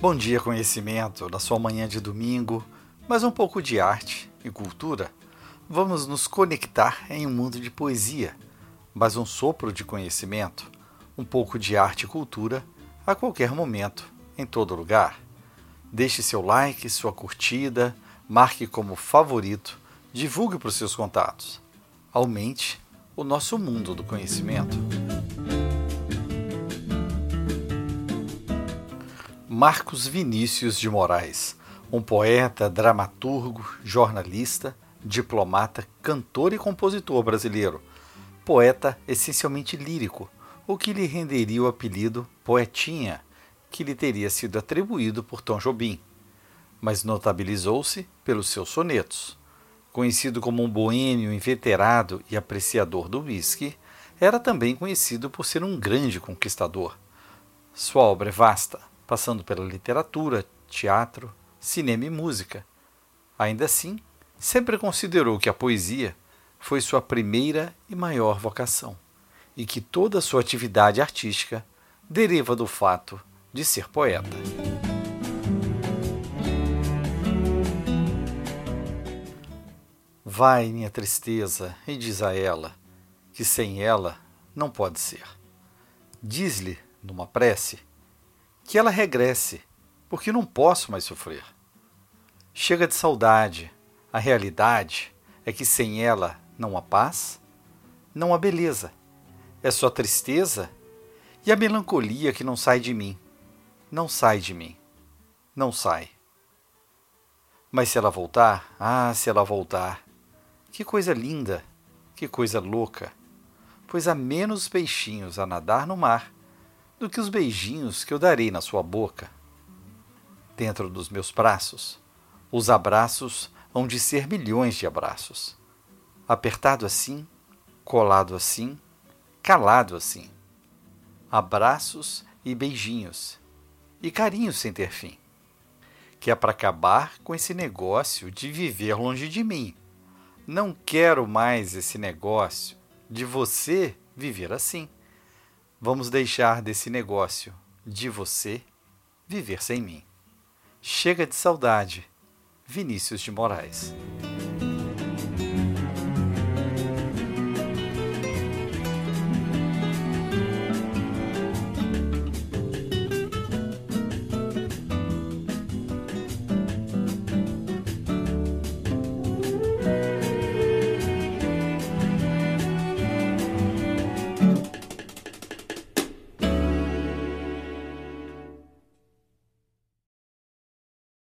Bom dia, conhecimento, na sua manhã de domingo, mas um pouco de arte e cultura. Vamos nos conectar em um mundo de poesia, mas um sopro de conhecimento, um pouco de arte e cultura a qualquer momento, em todo lugar. Deixe seu like, sua curtida, marque como favorito, divulgue para os seus contatos. Aumente o nosso mundo do conhecimento. Marcos Vinícius de Moraes, um poeta, dramaturgo, jornalista, diplomata, cantor e compositor brasileiro. Poeta essencialmente lírico, o que lhe renderia o apelido Poetinha, que lhe teria sido atribuído por Tom Jobim. Mas notabilizou-se pelos seus sonetos. Conhecido como um boêmio inveterado e apreciador do whisky, era também conhecido por ser um grande conquistador. Sua obra é vasta, passando pela literatura, teatro, cinema e música. Ainda assim, sempre considerou que a poesia foi sua primeira e maior vocação, e que toda sua atividade artística deriva do fato de ser poeta. Vai, minha tristeza, e diz a ela que sem ela não pode ser. Diz-lhe, numa prece, que ela regresse, porque não posso mais sofrer. Chega de saudade, a realidade é que sem ela não há paz, não há beleza, é só tristeza e a melancolia que não sai de mim. Não sai de mim, não sai. Mas se ela voltar, ah, se ela voltar, que coisa linda, que coisa louca, pois há menos peixinhos a nadar no mar do que os beijinhos que eu darei na sua boca. Dentro dos meus braços, os abraços hão de ser milhões de abraços. Apertado assim, colado assim, calado assim. Abraços e beijinhos, e carinhos sem ter fim. Que é para acabar com esse negócio de viver longe de mim. Não quero mais esse negócio de você viver assim. Vamos deixar desse negócio de você viver sem mim. Chega de saudade. Vinícius de Moraes.